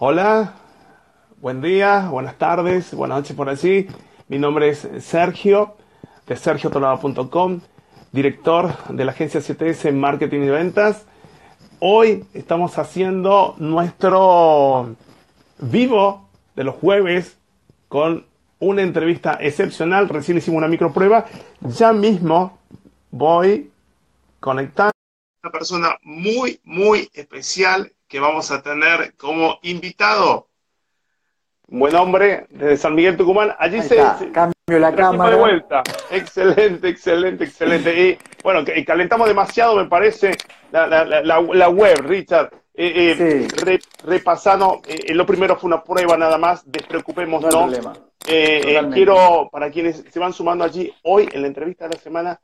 Hola, buen día, buenas tardes, buenas noches por allí. Mi nombre es Sergio, de sergiotolado.com, director de la agencia CTS Marketing y Ventas. Hoy estamos haciendo nuestro vivo de los jueves con una entrevista excepcional. Recién hicimos una microprueba. Ya mismo voy conectando a una persona muy, muy especial que vamos a tener como invitado buen hombre desde San Miguel Tucumán. Allí se, cambio la cámara. De vuelta. Excelente, excelente, excelente. Y bueno, calentamos demasiado, me parece, la, web, Richard. Eh, eh, repasando, eh, lo primero fue una prueba nada más, despreocupémonos. No quiero, para quienes se van sumando allí, hoy en la entrevista de la semana,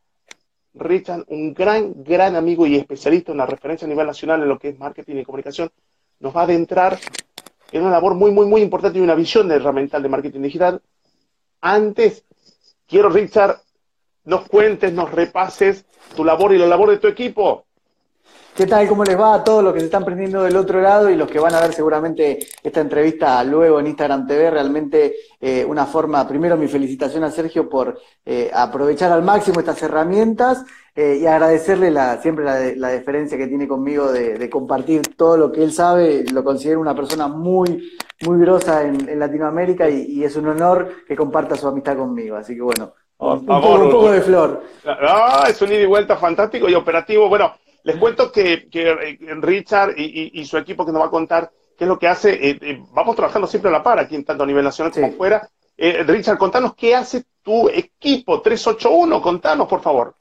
Richard, un gran, gran amigo y especialista, una referencia a nivel nacional en lo que es marketing y comunicación, nos va a adentrar es una labor muy, muy, muy importante y una visión de herramental de marketing digital. Antes, quiero, Richard, nos cuentes, nos repases tu labor y la labor de tu equipo. ¿Qué tal? ¿Cómo les va a todos los que se están prendiendo del otro lado y los que van a ver seguramente esta entrevista luego en Instagram TV? Realmente eh, una forma, primero mi felicitación a Sergio por eh, aprovechar al máximo estas herramientas eh, y agradecerle la, siempre la, la, deferencia que tiene conmigo de, compartir todo lo que él sabe. Lo considero una persona muy, muy grosa en, Latinoamérica y, es un honor que comparta su amistad conmigo. Así que bueno, un, poco, de flor. Ah, es un ida y vuelta fantástico y operativo. Bueno, les cuento que, que eh, Richard y, su equipo que nos va a contar qué es lo que hace. Eh, vamos trabajando siempre a la par aquí, tanto a nivel nacional como fuera. Richard, contanos qué hace tu equipo 381. Contanos, por favor.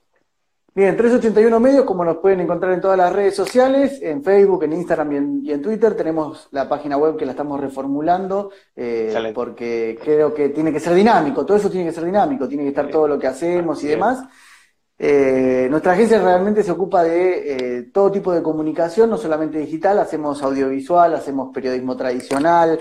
Bien, 381 medios, como nos pueden encontrar en todas las redes sociales, en Facebook, en Instagram y en, Twitter. Tenemos la página web que la estamos reformulando, eh, porque creo que tiene que ser dinámico, todo eso tiene que ser dinámico, tiene que estar todo lo que hacemos y demás. Eh, nuestra agencia realmente se ocupa de eh, todo tipo de comunicación, no solamente digital, hacemos audiovisual, hacemos periodismo tradicional,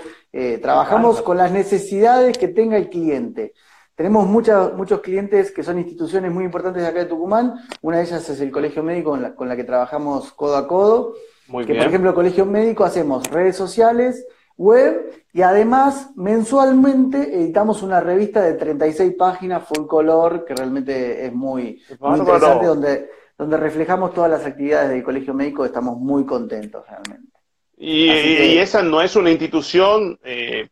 trabajamos con las necesidades que tenga el cliente. Tenemos muchos clientes que son instituciones muy importantes de acá de Tucumán. Una de ellas es el Colegio Médico con la, que trabajamos codo a codo. Muy que, por ejemplo, el Colegio Médico hacemos redes sociales, web y además mensualmente editamos una revista de 36 páginas full color que realmente es muy, interesante donde, donde reflejamos todas las actividades del Colegio Médico. Estamos muy contentos realmente. Y, esa no es una institución eh,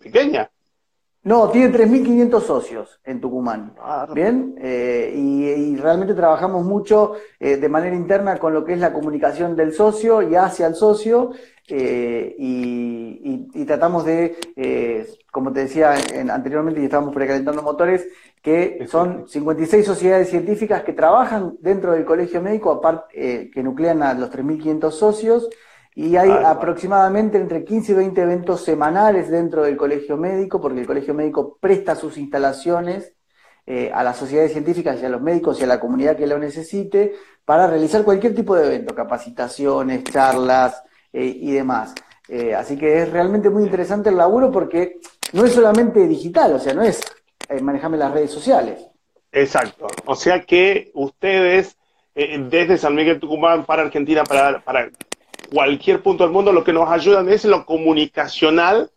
pequeña. No, tiene 3.500 socios en Tucumán. Bien, eh, y, realmente trabajamos mucho eh, de manera interna con lo que es la comunicación del socio y hacia el socio, eh, y, tratamos de, como te decía anteriormente, y estábamos precalentando motores, que son 56 sociedades científicas que trabajan dentro del colegio médico, aparte, que nuclean a los 3.500 socios y hay aproximadamente entre 15 y 20 eventos semanales dentro del colegio médico, porque el colegio médico presta sus instalaciones eh, a las sociedades científicas y a los médicos y a la comunidad que lo necesite para realizar cualquier tipo de evento, capacitaciones, charlas eh, y demás. Eh, así que es realmente muy interesante el laburo porque no es solamente digital, o sea, no es manejarme las redes sociales. Exacto. O sea que ustedes, desde San Miguel Tucumán para Argentina, para, para cualquier punto del mundo, lo que nos ayudan es lo comunicacional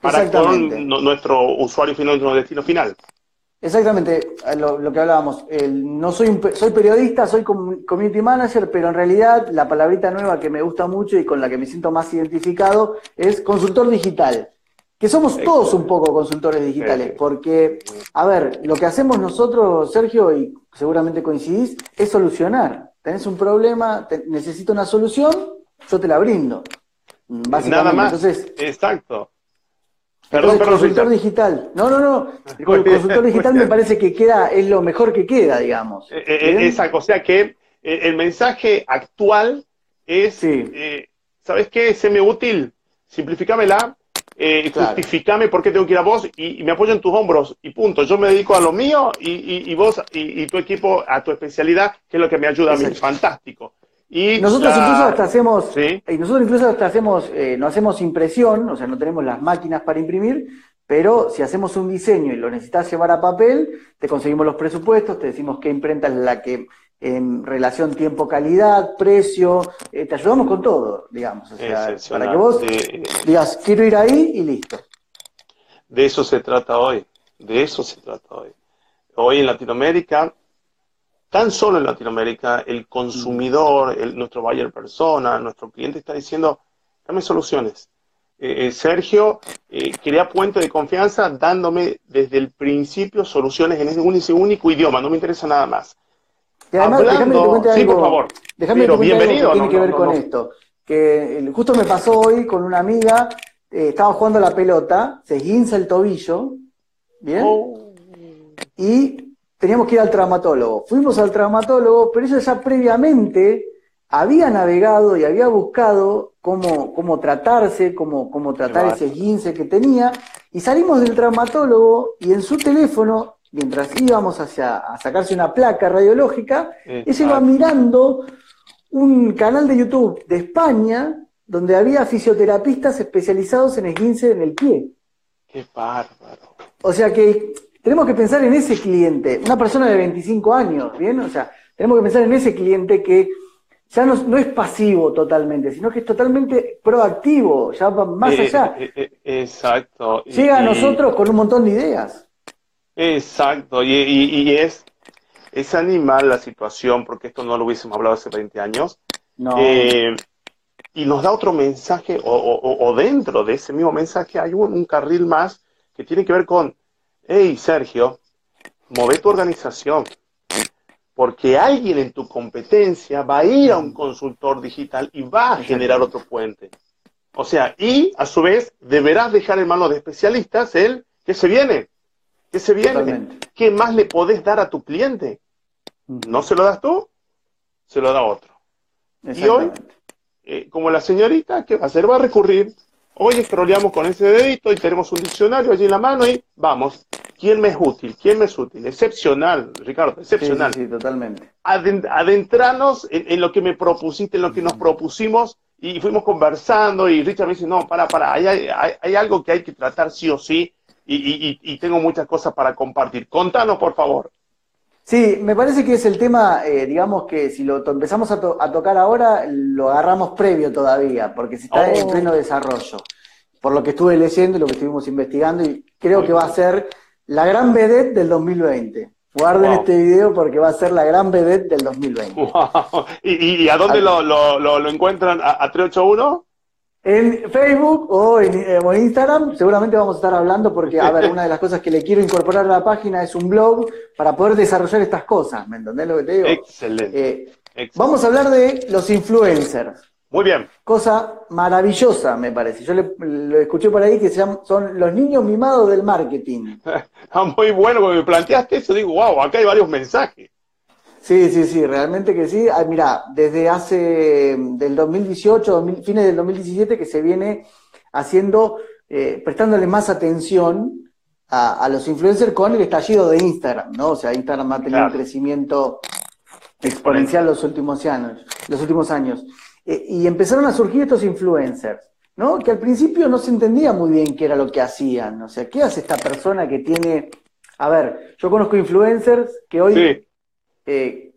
para con nuestro usuario final, nuestro destino final. Exactamente, lo, que hablábamos. no soy soy periodista, soy community manager, pero en realidad la palabrita nueva que me gusta mucho y con la que me siento más identificado es consultor digital. Que somos todos un poco consultores digitales, porque, a ver, lo que hacemos nosotros, Sergio, y seguramente coincidís, es solucionar. Tenés un problema, necesito una solución, yo te la brindo. Básicamente. Nada más. Entonces, Exacto. Perdón, el consultor digital. No, no, no. El consultor digital me parece que queda, es lo mejor que queda, digamos. Eh, eh, exacto. O sea que eh, el mensaje actual es, ¿sabes qué? Séme útil, simplificámela, eh, justificame por qué tengo que ir a vos y, me apoyo en tus hombros y punto. Yo me dedico a lo mío y, vos y, tu equipo a tu especialidad, que es lo que me ayuda a mí. Fantástico. Y nosotros incluso hasta hacemos, y nosotros incluso hasta hacemos, eh, no hacemos impresión, o sea, no tenemos las máquinas para imprimir, pero si hacemos un diseño y lo necesitas llevar a papel, te conseguimos los presupuestos, te decimos qué imprenta es la que en relación tiempo-calidad, precio, eh, te ayudamos con todo, digamos. O sea, para que vos digas, quiero ir ahí y listo. De eso se trata hoy, de eso se trata hoy. Hoy en Latinoamérica, tan solo en Latinoamérica, el consumidor, el, nuestro buyer persona, nuestro cliente está diciendo, dame soluciones. Eh, eh, Sergio eh, crea puente de confianza dándome desde el principio soluciones en ese único idioma, no me interesa nada más. Y además, déjame que te algo. Sí, por favor. Déjame que bienvenido. que tiene que ver con esto. Que justo me pasó hoy con una amiga, eh, estaba jugando la pelota, se guinza el tobillo, ¿bien? Oh. Y teníamos que ir al traumatólogo. Fuimos al traumatólogo, pero ella ya previamente había navegado y había buscado cómo, cómo tratarse, cómo, cómo tratar ese guince que tenía, y salimos del traumatólogo y en su teléfono mientras íbamos hacia, a sacarse una placa radiológica, ella iba mirando un canal de YouTube de España donde había fisioterapistas especializados en esguince en el pie. ¡Qué bárbaro! O sea que tenemos que pensar en ese cliente, una persona de 25 años, ¿bien? O sea, tenemos que pensar en ese cliente que ya no, es pasivo totalmente, sino que es totalmente proactivo, ya va más eh, allá. Eh, eh, exacto. Llega a nosotros con un montón de ideas. Exacto, y, es, es animal la situación, porque esto no lo hubiésemos hablado hace 20 años. Eh, y nos da otro mensaje, o, dentro de ese mismo mensaje hay un, carril más que tiene que ver con, hey Sergio, mueve tu organización, porque alguien en tu competencia va a ir a un consultor digital y va a generar otro puente. O sea, y a su vez deberás dejar en manos de especialistas el que se viene. ¿Qué se viene? ¿Qué más le podés dar a tu cliente? No se lo das tú, se lo da otro. Y hoy, eh, como la señorita, ¿qué va a hacer? Va a recurrir. Hoy escroleamos con ese dedito y tenemos un diccionario allí en la mano y vamos. ¿Quién me es útil? ¿Quién me es útil? Excepcional, Ricardo, excepcional. Sí, totalmente. adentrarnos en, lo que me propusiste, en lo que nos propusimos y fuimos conversando y Richard me dice, no, para, para, hay algo que hay que tratar sí o sí y, tengo muchas cosas para compartir. Contanos, por favor. Sí, me parece que es el tema, eh, digamos que si lo empezamos a, tocar ahora, lo agarramos previo todavía, porque se está en oh. pleno desarrollo. Por lo que estuve leyendo y lo que estuvimos investigando, y creo que va a ser la gran vedette del 2020. Guarden este video porque va a ser la gran vedette del 2020. ¿Y, a dónde lo, lo, encuentran? ¿A, a 381? En Facebook eh, o en, Instagram seguramente vamos a estar hablando porque, a ver, una de las cosas que le quiero incorporar a la página es un blog para poder desarrollar estas cosas, ¿me entendés lo que te digo? Excelente. Eh, vamos a hablar de los influencers. Muy bien. Cosa maravillosa, me parece. Yo le, lo escuché por ahí que se llaman, son los niños mimados del marketing. Ah, muy bueno, porque me planteaste eso, digo, wow, acá hay varios mensajes. Sí, sí, sí, realmente que sí. Ah, mira, desde hace del 2018, fines del 2017, que se viene haciendo, eh, prestándole más atención a, los influencers con el estallido de Instagram, ¿no? O sea, Instagram ha tenido un crecimiento exponencial los últimos años. Los últimos años. Eh, y empezaron a surgir estos influencers, ¿no? Que al principio no se entendía muy bien qué era lo que hacían. O sea, ¿qué hace esta persona que tiene... A ver, yo conozco influencers que hoy... Eh,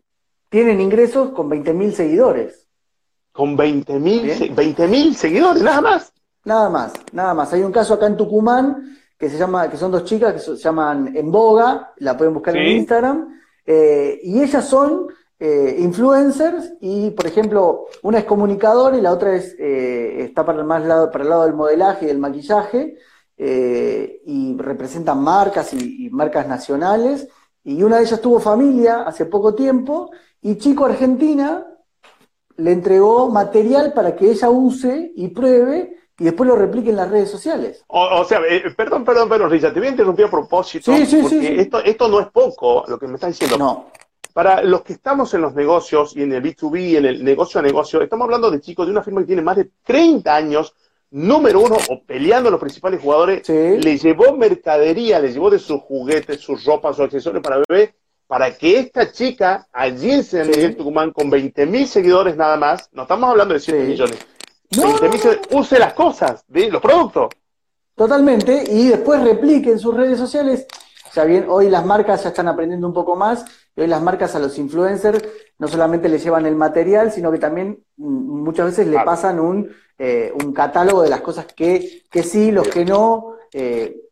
tienen ingresos con 20.000 seguidores. Con 20.000 seguidores, nada más. Nada más, nada más. Hay un caso acá en Tucumán que se llama, que son dos chicas que se llaman En Boga, la pueden buscar en Instagram, eh, y ellas son eh, influencers y, por ejemplo, una es comunicadora y la otra es, está para el, más lado, para el lado del modelaje y del maquillaje, y representan marcas y marcas nacionales y una de ellas tuvo familia hace poco tiempo y Chico Argentina le entregó material para que ella use y pruebe y después lo replique en las redes sociales. O, sea, eh, perdón, perdón, perdón, Richard, te voy a interrumpir a propósito. Sí, sí, porque sí, Esto, esto no es poco lo que me están diciendo. No. Para los que estamos en los negocios y en el B2B, en el negocio a negocio, estamos hablando de chicos de una firma que tiene más de 30 años número uno o peleando a los principales jugadores, le llevó mercadería, le llevó de sus juguetes, sus ropas, sus accesorios para bebé, para que esta chica allí en San Miguel Tucumán con 20 mil seguidores nada más, no estamos hablando de 7 millones, use las cosas, de los productos. Totalmente, y después replique en sus redes sociales. O sea, bien, hoy las marcas ya están aprendiendo un poco más, y hoy las marcas a los influencers no solamente le llevan el material, sino que también mm, muchas veces le pasan un, eh, un catálogo de las cosas que, que sí, los que no, eh,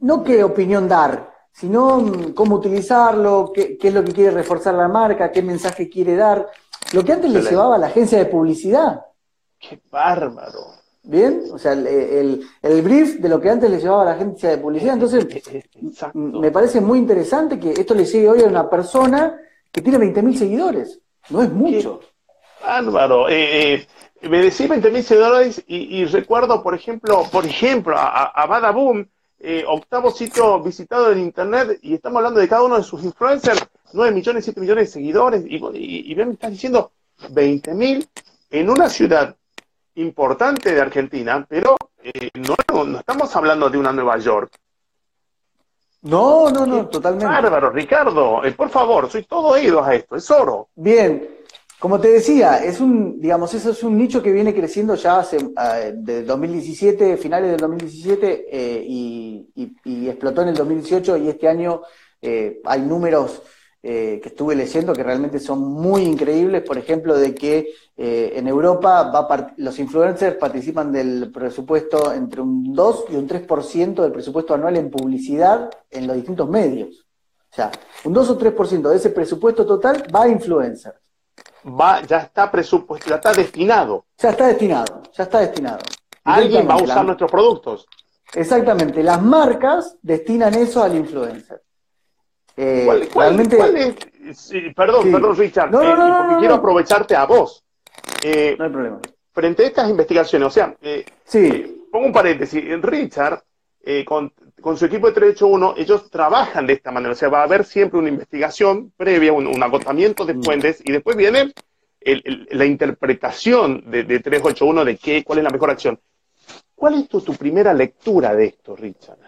no qué opinión dar, sino mm, cómo utilizarlo, qué, qué, es lo que quiere reforzar la marca, qué mensaje quiere dar. Lo que antes le llevaba a la agencia de publicidad. ¡Qué bárbaro! ¿Bien? O sea, el, el, brief de lo que antes le llevaba a la agencia de publicidad. Entonces, me parece muy interesante que esto le llegue hoy a una persona que tiene 20.000 seguidores. No es mucho. bárbaro. Eh, eh, me decís 20.000 seguidores y, recuerdo, por ejemplo, por ejemplo, a, a Badaboom, eh, octavo sitio visitado en Internet y estamos hablando de cada uno de sus influencers, 9 millones, 7 millones de seguidores y, y, y me estás diciendo 20.000 en una ciudad importante de Argentina, pero eh, no, no, estamos hablando de una Nueva York. No, no, no, totalmente. Bárbaro, Ricardo, eh, por favor, soy todo oídos a esto, es oro. Bien, como te decía, es un, digamos, eso es un nicho que viene creciendo ya hace, uh, de 2017, finales del 2017, eh, y, y, explotó en el 2018 y este año hay números eh, que estuve leyendo que realmente son muy increíbles, por ejemplo, de que eh, en Europa va los influencers participan del presupuesto entre un 2 y un 3% del presupuesto anual en publicidad en los distintos medios. O sea, un 2 o 3% de ese presupuesto total va a influencers. Va, ya está presupuesto, ya está destinado. Ya está destinado, ya está destinado. Alguien va a usar nuestros productos. Exactamente, las marcas destinan eso al influencer. Eh, perdón, perdón, Richard, no, no, no, porque quiero aprovecharte a vos. Eh, no hay problema. Frente a estas investigaciones, o sea, eh, sí. pongo un paréntesis, Richard, con, su equipo de 381, ellos trabajan de esta manera, o sea, va a haber siempre una investigación previa, un, agotamiento de mm. fuentes, y después viene la interpretación de, 381 de qué, cuál es la mejor acción. ¿Cuál es tu primera lectura de esto, Richard?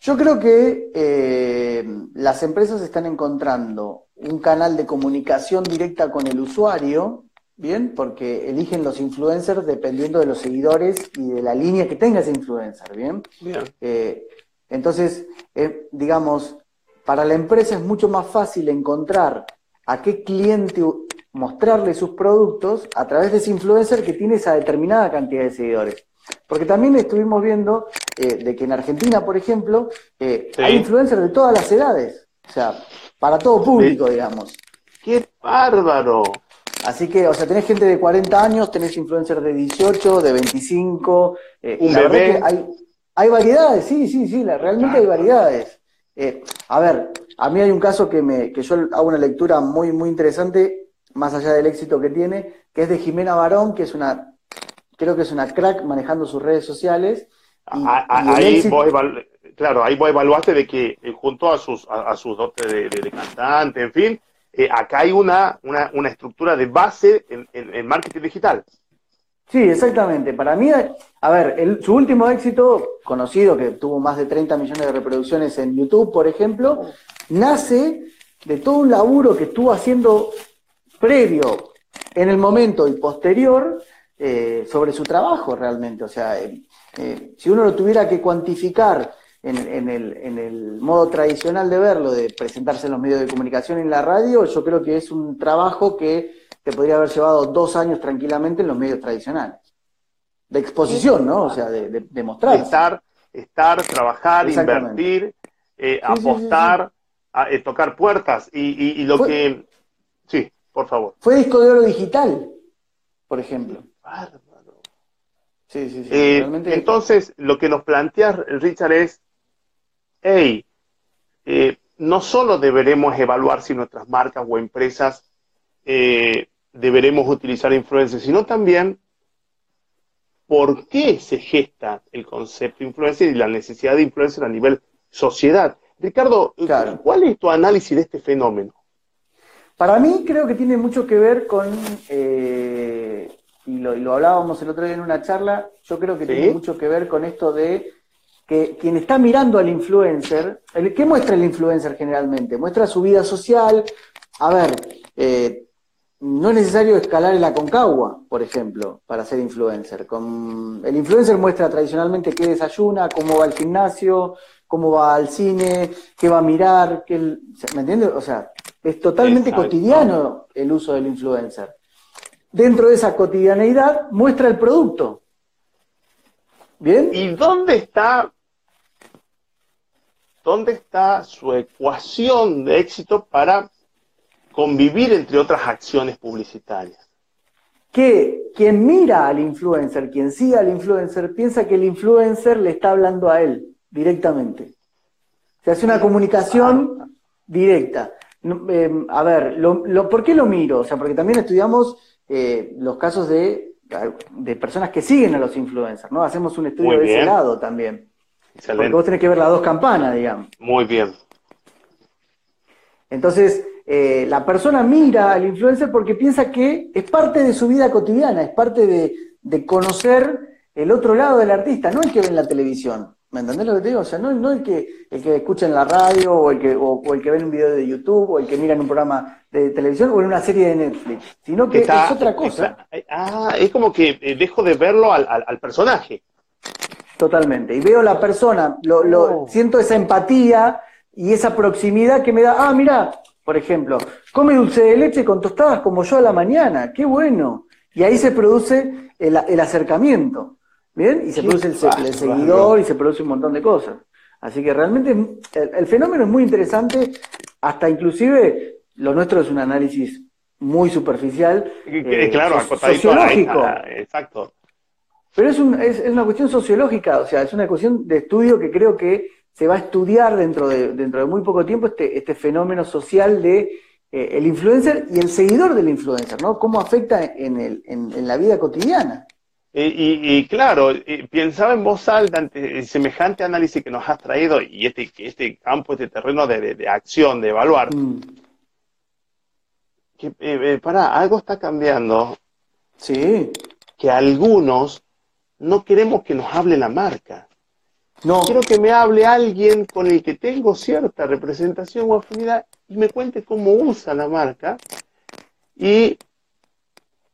Yo creo que eh, las empresas están encontrando un canal de comunicación directa con el usuario, ¿bien? Porque eligen los influencers dependiendo de los seguidores y de la línea que tenga ese influencer, ¿bien? Eh, entonces, eh, digamos, para la empresa es mucho más fácil encontrar a qué cliente mostrarle sus productos a través de ese influencer que tiene esa determinada cantidad de seguidores. Porque también estuvimos viendo eh, de que en Argentina, por ejemplo, eh, hay influencers de todas las edades. O sea, para todo público, digamos. ¡Qué bárbaro! Así que, o sea, tenés gente de 40 años, tenés influencers de 18, de 25. Eh, Un bebé. Hay, hay, variedades, sí, sí, sí, realmente hay variedades. a ver, a mí hay un caso que, me, que yo hago una lectura muy, muy interesante, más allá del éxito que tiene, que es de Jimena Barón, que es una creo que es una crack manejando sus redes sociales. ahí vos claro, ahí vos evaluaste de que eh, junto a sus, a, sus dotes de, cantante, en fin, eh, acá hay una, una, una, estructura de base en, en, marketing digital. Sí, exactamente. Para mí, a ver, su último éxito, conocido, que tuvo más de 30 millones de reproducciones en YouTube, por ejemplo, nace de todo un laburo que estuvo haciendo previo, en el momento y posterior, eh, sobre su trabajo realmente. O sea, eh, eh, si uno lo tuviera que cuantificar en, el, en, el, modo tradicional de verlo, de presentarse en los medios de comunicación y en la radio, yo creo que es un trabajo que te podría haber llevado dos años tranquilamente en los medios tradicionales. De exposición, ¿no? O sea, de, de, mostrar. Estar, estar, trabajar, invertir, apostar, tocar puertas y, y, lo que... Sí, por favor. Fue disco de oro digital, por ejemplo. Sí, sí, sí. Eh, entonces, lo que nos plantea Richard es, hey, eh, no solo deberemos evaluar si nuestras marcas o empresas eh, deberemos utilizar influencers, sino también por qué se gesta el concepto de influencer y la necesidad de influencer a nivel sociedad. Ricardo, ¿cuál es tu análisis de este fenómeno? Para mí creo que tiene mucho que ver con y lo, hablábamos el otro día en una charla, yo creo que tiene mucho que ver con esto de que quien está mirando al influencer, el, ¿qué muestra el influencer generalmente? Muestra su vida social. A ver, eh, no es necesario escalar en la concagua, por ejemplo, para ser influencer. Con, el influencer muestra tradicionalmente qué desayuna, cómo va al gimnasio, cómo va al cine, qué va a mirar, qué, ¿me entiendes? O sea, es totalmente cotidiano el uso del influencer. Dentro de esa cotidianeidad muestra el producto. ¿Bien? ¿Y dónde está dónde está su ecuación de éxito para convivir entre otras acciones publicitarias? Que quien mira al influencer, quien sigue al influencer, piensa que el influencer le está hablando a él directamente. Se hace una comunicación directa. Eh, a ver, lo, ¿por qué lo miro? O sea, porque también estudiamos eh, los casos de, de, personas que siguen a los influencers, ¿no? Hacemos un estudio de ese lado también. Excelente. Porque vos tenés que ver las dos campanas, digamos. Muy bien. Entonces, eh, la persona mira al influencer porque piensa que es parte de su vida cotidiana, es parte de, de conocer el otro lado del artista, no el que ve en la televisión. ¿Me entendés lo que te digo? O sea, no, no el, que, el que escucha en la radio o el, que, o, el que ve un video de YouTube o el que mira en un programa de televisión o en una serie de Netflix, sino que es otra cosa. ah, es como que eh, dejo de verlo al, al, personaje. Totalmente. Y veo la persona, lo, lo, oh. siento esa empatía y esa proximidad que me da, ah, mira, por ejemplo, come dulce de leche con tostadas como yo a la mañana, qué bueno. Y ahí se produce el, el acercamiento. ¿Bien? Y se produce el, seguidor y se produce un montón de cosas. Así que realmente el, fenómeno es muy interesante, hasta inclusive lo nuestro es un análisis muy superficial. Eh, claro, sociológico. exacto. Pero es, un, es, una cuestión sociológica, o sea, es una cuestión de estudio que creo que se va a estudiar dentro de, dentro de muy poco tiempo este, este fenómeno social de eh, el influencer y el seguidor del influencer, ¿no? Cómo afecta en, el, en la vida cotidiana. Y, claro, pensaba en voz alta ante semejante análisis que nos has traído y este, este campo, este terreno de, acción, de evaluar. Mm. Que, eh, eh, para, algo está cambiando. Sí. Que algunos no queremos que nos hable la marca. No. Quiero que me hable alguien con el que tengo cierta representación o afinidad y me cuente cómo usa la marca. Y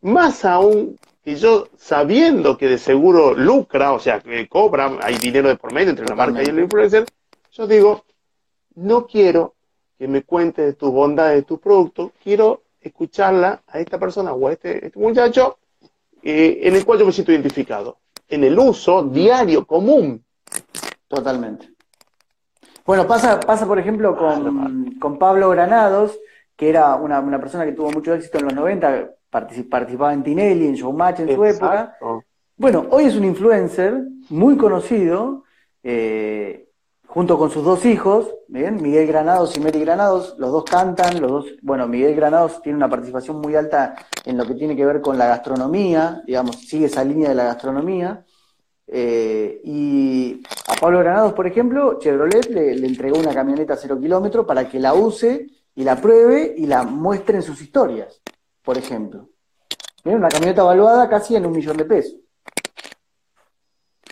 más aún y yo, sabiendo que de seguro lucra, o sea, que cobra, hay dinero de por medio entre la marca y el influencer, yo digo, no quiero que me cuente de tus bondades de tu producto, quiero escucharla a esta persona o a este, este muchacho eh, en el cual yo me siento identificado, en el uso diario, común. Totalmente. Bueno, pasa, pasa por ejemplo, con, con Pablo Granados, que era una, una persona que tuvo mucho éxito en los 90, participaba en Tinelli, en Showmatch en su época. Bueno, hoy es un influencer muy conocido, eh, junto con sus dos hijos, ¿bien? Miguel Granados y Mary Granados, los dos cantan, los dos, bueno, Miguel Granados tiene una participación muy alta en lo que tiene que ver con la gastronomía, digamos, sigue esa línea de la gastronomía. Eh, y a Pablo Granados, por ejemplo, Chevrolet le, le entregó una camioneta cero kilómetro para que la use y la pruebe y la muestre en sus historias por ejemplo. Miren, una camioneta evaluada casi en un millón de pesos.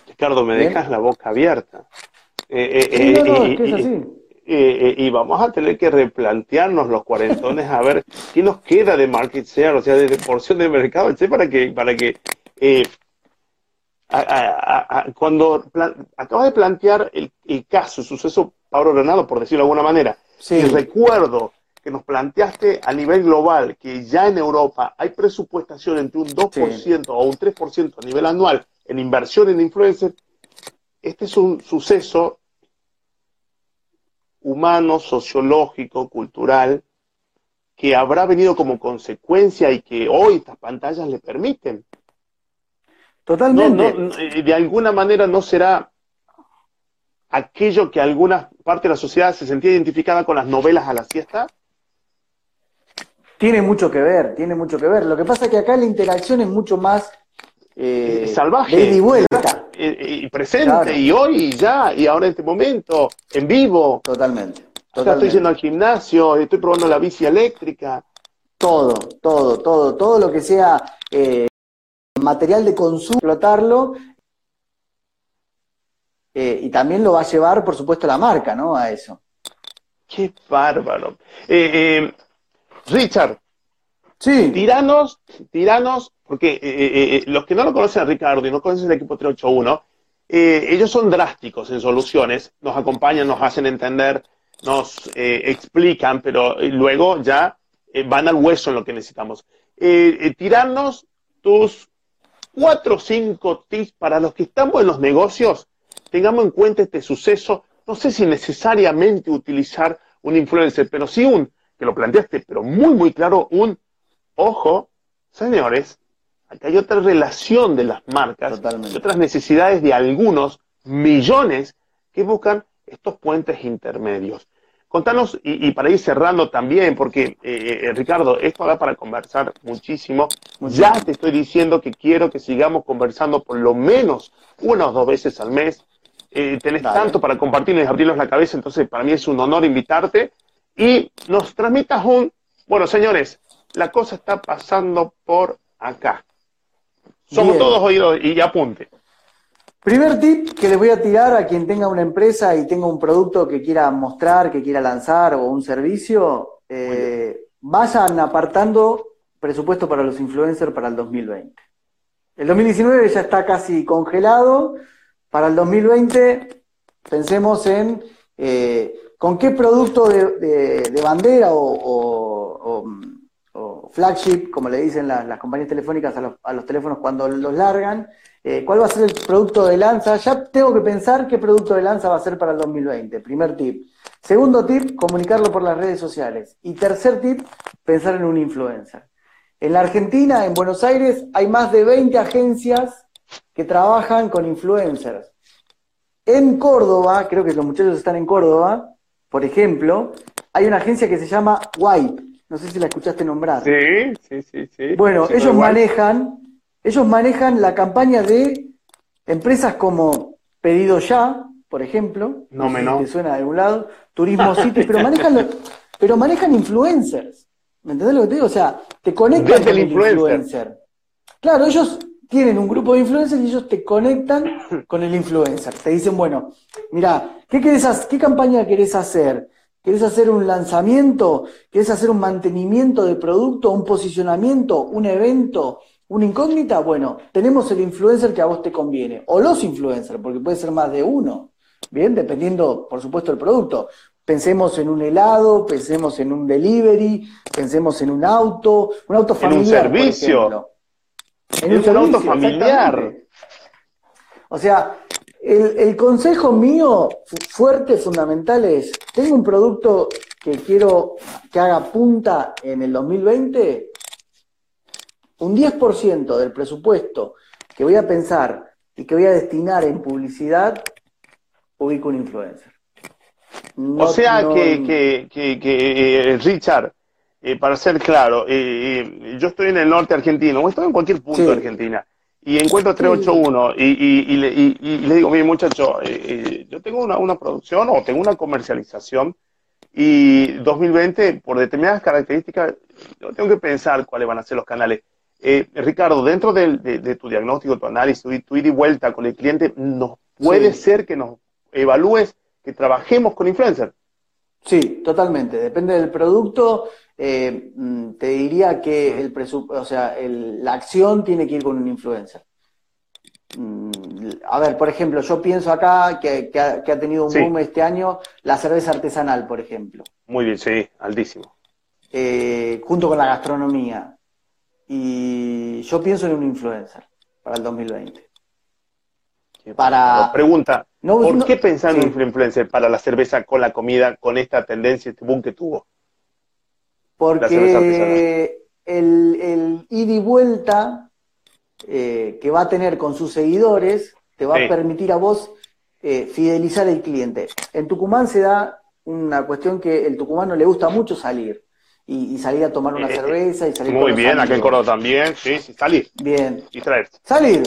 Ricardo, me dejas la boca abierta. y, vamos a tener que replantearnos los cuarentones a ver qué nos queda de market share, o sea, de, porción de mercado, para que, para que eh, cuando acaba de plantear el, caso, el suceso Pablo Renado, por decirlo de alguna manera, y recuerdo que nos planteaste a nivel global, que ya en Europa hay presupuestación entre un 2% o un 3% a nivel anual en inversión en influencers, este es un suceso humano, sociológico, cultural, que habrá venido como consecuencia y que hoy estas pantallas le permiten. Totalmente. de alguna manera no será aquello que alguna parte de la sociedad se sentía identificada con las novelas a la siesta, tiene mucho que ver, tiene mucho que ver. Lo que pasa es que acá la interacción es mucho más eh, salvaje. y vuelta. Y, presente, y hoy, y ya, y ahora en este momento, en vivo. Totalmente. estoy yendo al gimnasio, estoy probando la bici eléctrica. Todo, todo, todo, todo lo que sea eh, material de consumo, explotarlo. Eh, y también lo va a llevar, por supuesto, la marca, ¿no? A eso. Qué bárbaro. Eh, Richard. Sí. Tiranos, tiranos, porque eh, eh, eh, los que no lo conocen a Ricardo y no conocen el equipo 381, ellos son drásticos en soluciones, nos acompañan, nos hacen entender nos eh, explican, pero luego ya van al hueso en lo que necesitamos. tirarnos tus cuatro o cinco tips para los que estamos en los negocios, tengamos en cuenta este suceso. No sé si necesariamente utilizar un influencer, pero sí un, que lo planteaste, pero muy, muy claro, un ojo, señores, acá hay otra relación de las marcas, y otras necesidades de algunos millones que buscan estos puentes intermedios. Contanos, y, para ir cerrando también, porque eh, eh, Ricardo, esto da para conversar muchísimo. Ya te estoy diciendo que quiero que sigamos conversando por lo menos una o dos veces al mes. Eh, tenés tanto para compartirnos y abrirnos la cabeza, entonces para mí es un honor invitarte y nos transmitas un, bueno señores, la cosa está pasando por acá. Somos todos oídos y apunte. Primer tip que les voy a tirar a quien tenga una empresa y tenga un producto que quiera mostrar, que quiera lanzar o un servicio, eh, vayan apartando presupuesto para los influencers para el 2020. El 2019 ya está casi congelado. Para el 2020 pensemos en eh, con qué producto de, bandera o, flagship, como le dicen las, compañías telefónicas a los, teléfonos cuando los largan, eh, ¿Cuál va a ser el producto de lanza? Ya tengo que pensar qué producto de lanza va a ser para el 2020. Primer tip. Segundo tip, comunicarlo por las redes sociales. Y tercer tip, pensar en un influencer. En la Argentina, en Buenos Aires, hay más de 20 agencias que trabajan con influencers. En Córdoba, creo que los muchachos están en Córdoba, por ejemplo, hay una agencia que se llama Wipe. No sé si la escuchaste nombrar. Sí, sí, sí. sí. Bueno, ellos manejan ellos manejan la campaña de empresas como Pedido Ya, por ejemplo. No me no. Que suena de algún lado. Turismo City, pero manejan, pero manejan influencers. ¿Me entendés lo que te digo? O sea, te conectan con el influencer. Claro, ellos tienen un grupo de influencers y ellos te conectan con el influencer. Te dicen, bueno, mira, ¿qué, ¿qué campaña querés hacer? ¿Querés hacer un lanzamiento? ¿Querés hacer un mantenimiento de producto? ¿Un posicionamiento? ¿Un evento? Una incógnita, bueno, tenemos el influencer que a vos te conviene, o los influencers, porque puede ser más de uno, ¿bien? Dependiendo, por supuesto, del producto. Pensemos en un helado, pensemos en un delivery, pensemos en un auto, un auto familiar. En un servicio. En un, auto familiar. O sea, el, el, consejo mío fuerte, fundamental es, tengo un producto que quiero que haga punta en el 2020, un 10% del presupuesto que voy a pensar y que voy a destinar en publicidad, ubico un influencer. o sea que, eh, Richard, eh, para ser claro, eh, yo estoy en el norte argentino, o estoy en cualquier punto de Argentina, y encuentro 381 y, y, le, y, le, digo, mire muchacho, yo tengo una, una producción o tengo una comercialización y 2020, por determinadas características, yo tengo que pensar cuáles van a ser los canales. Eh, Ricardo, dentro de, tu diagnóstico, tu análisis, tu, ida y vuelta con el cliente, ¿nos puede ser que nos evalúes que trabajemos con influencers? Sí, totalmente. Depende del producto. Eh, mm, te diría que el o sea, la acción tiene que ir con un influencer. Mm, a ver, por ejemplo, yo pienso acá que, ha, tenido un boom este año la cerveza artesanal, por ejemplo. Muy bien, sí, altísimo. Eh, junto con la gastronomía. Y yo pienso en un influencer para el 2020. Para... Pregunta, ¿por qué pensar en un influencer para la cerveza con la comida, con esta tendencia, este boom que tuvo? Porque el, el ida y vuelta eh, que va a tener con sus seguidores te va a permitir a vos eh, fidelizar al cliente. En Tucumán se da una cuestión que el tucumano le gusta mucho salir y, salir a tomar una eh, cerveza y salir Muy bien, acá en Córdoba también, sí, sí, salir. Bien. Y traer. Salir.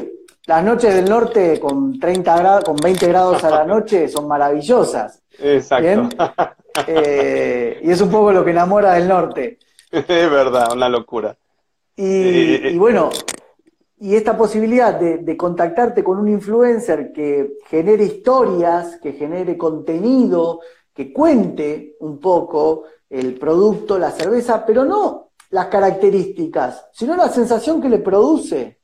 Las noches del norte con 30 grados, con 20 grados a la noche son maravillosas. Exacto. Eh, y es un poco lo que enamora del norte. Es verdad, una locura. Y, eh, bueno, y esta posibilidad de, de, contactarte con un influencer que genere historias, que genere contenido, que cuente un poco el producto, la cerveza, pero no las características, sino la sensación que le produce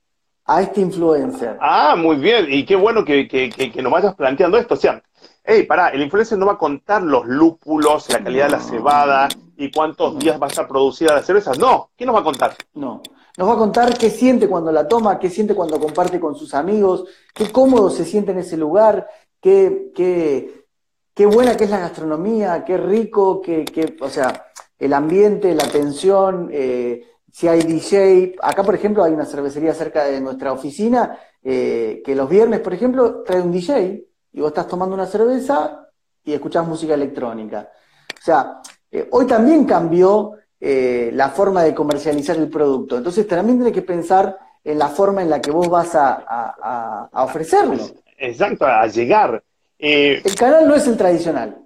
a este influencer. Ah, muy bien, y qué bueno que, que, que, nos vayas planteando esto. O sea, hey, pará, el influencer no va a contar los lúpulos, la calidad de la cebada y cuántos días va a estar producida la cerveza. No, ¿qué nos va a contar? No. Nos va a contar qué siente cuando la toma, qué siente cuando comparte con sus amigos, qué cómodo se siente en ese lugar, qué, qué, qué buena que es la gastronomía, qué rico, qué, qué o sea, el ambiente, la atención, eh, si hay DJ. Acá, por ejemplo, hay una cervecería cerca de nuestra oficina eh, que los viernes, por ejemplo, trae un DJ y vos estás tomando una cerveza y escuchás música electrónica. O sea, eh, hoy también cambió la forma de comercializar el producto. Entonces también tenés que pensar en la forma en la que vos vas a, a ofrecerlo. Exacto, a llegar. el canal no es el tradicional.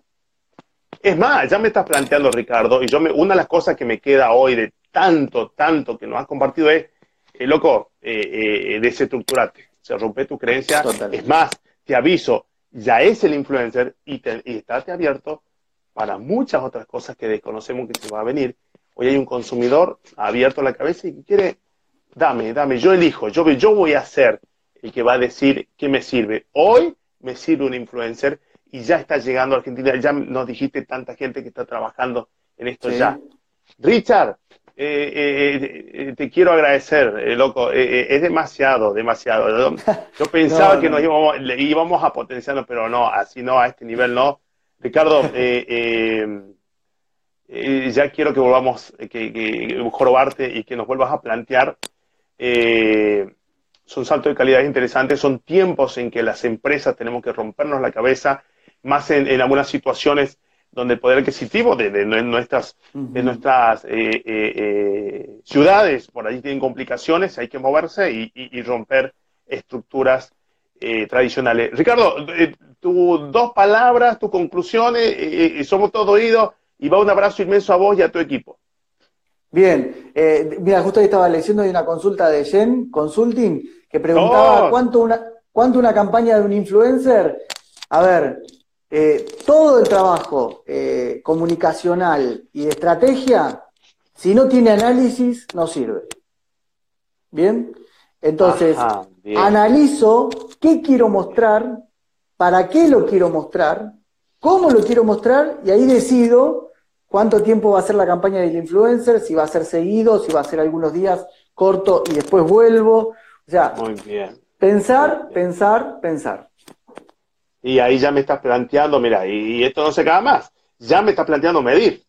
Es más, ya me estás planteando, Ricardo, y yo me, una de las cosas que me queda hoy de tanto, tanto que nos has compartido es, eh, loco, eh, eh, desestructurate, se rompe tu creencia. Es más, te aviso, ya es el influencer y, te, y estate abierto para muchas otras cosas que desconocemos que se va a venir. Hoy hay un consumidor abierto la cabeza y que quiere, dame, dame, yo elijo, yo, yo voy a ser el que va a decir qué me sirve. Hoy me sirve un influencer y ya está llegando a Argentina. Ya nos dijiste tanta gente que está trabajando en esto ya. Richard, eh, eh, eh, te quiero agradecer, loco. es demasiado, demasiado. Yo, pensaba que nos íbamos, íbamos a potenciarnos, pero no, así no, a este nivel no. Ricardo, ya quiero que volvamos, que, que jorobarte y que nos vuelvas a plantear. son saltos de calidad interesantes, son tiempos en que las empresas tenemos que rompernos la cabeza más en, algunas situaciones donde el poder adquisitivo de, nuestras, de nuestras eh, eh, eh, ciudades por allí tienen complicaciones, hay que moverse y, romper estructuras tradicionales. Ricardo, tus dos palabras, tus conclusiones, somos todo oídos y va un abrazo inmenso a vos y a tu equipo. Bien, mira, justo ahí estaba leyendo de una consulta de Jen Consulting que preguntaba oh. cuánto, una, cuánto una campaña de un influencer. A ver, eh, todo el trabajo eh, comunicacional y de estrategia, si no tiene análisis, no sirve. ¿Bien? Entonces, analizo qué quiero mostrar, para qué lo quiero mostrar, cómo lo quiero mostrar, y ahí decido cuánto tiempo va a ser la campaña del influencer, si va a ser seguido, si va a ser algunos días corto y después vuelvo. O sea, Muy bien. pensar, pensar, pensar y ahí ya me estás planteando, mira, y, esto no se acaba más, ya me estás planteando medir.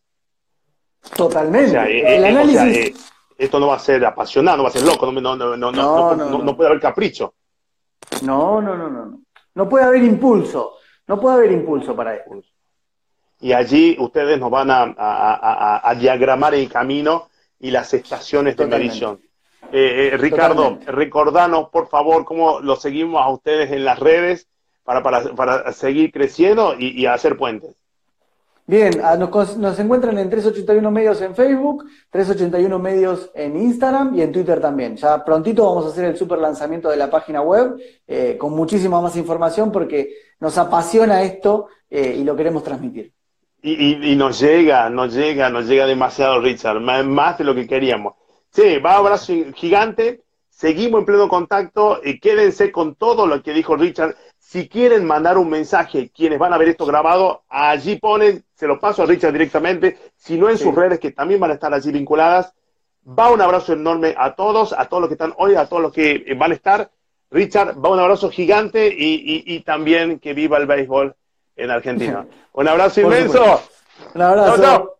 Totalmente. el análisis... esto no va a ser apasionado, no va a ser loco, no, no, no, no, no puede haber capricho. No, no, no, no. No puede haber impulso. No puede haber impulso para eso. Y allí ustedes nos van a, diagramar el camino y las estaciones de medición. Eh, eh, Ricardo, recordanos, por favor, cómo lo seguimos a ustedes en las redes para, para, para seguir creciendo y, hacer puentes. Bien, ah, nos, encuentran en 381 Medios en Facebook, 381 Medios en Instagram y en Twitter también. Ya prontito vamos a hacer el super lanzamiento de la página web eh, con muchísima más información porque nos apasiona esto eh, y lo queremos transmitir. Y, nos llega, nos llega, nos llega demasiado, Richard, más, de lo que queríamos. Sí, va abrazo gigante, seguimos en pleno contacto y quédense con todo lo que dijo Richard si quieren mandar un mensaje, quienes van a ver esto grabado, allí ponen, se lo paso a Richard directamente, si no en sus redes que también van a estar allí vinculadas. Va un abrazo enorme a todos, a todos los que están hoy, a todos los que eh, van a estar. Richard, va un abrazo gigante y, también que viva el béisbol en Argentina. un abrazo inmenso. Un abrazo.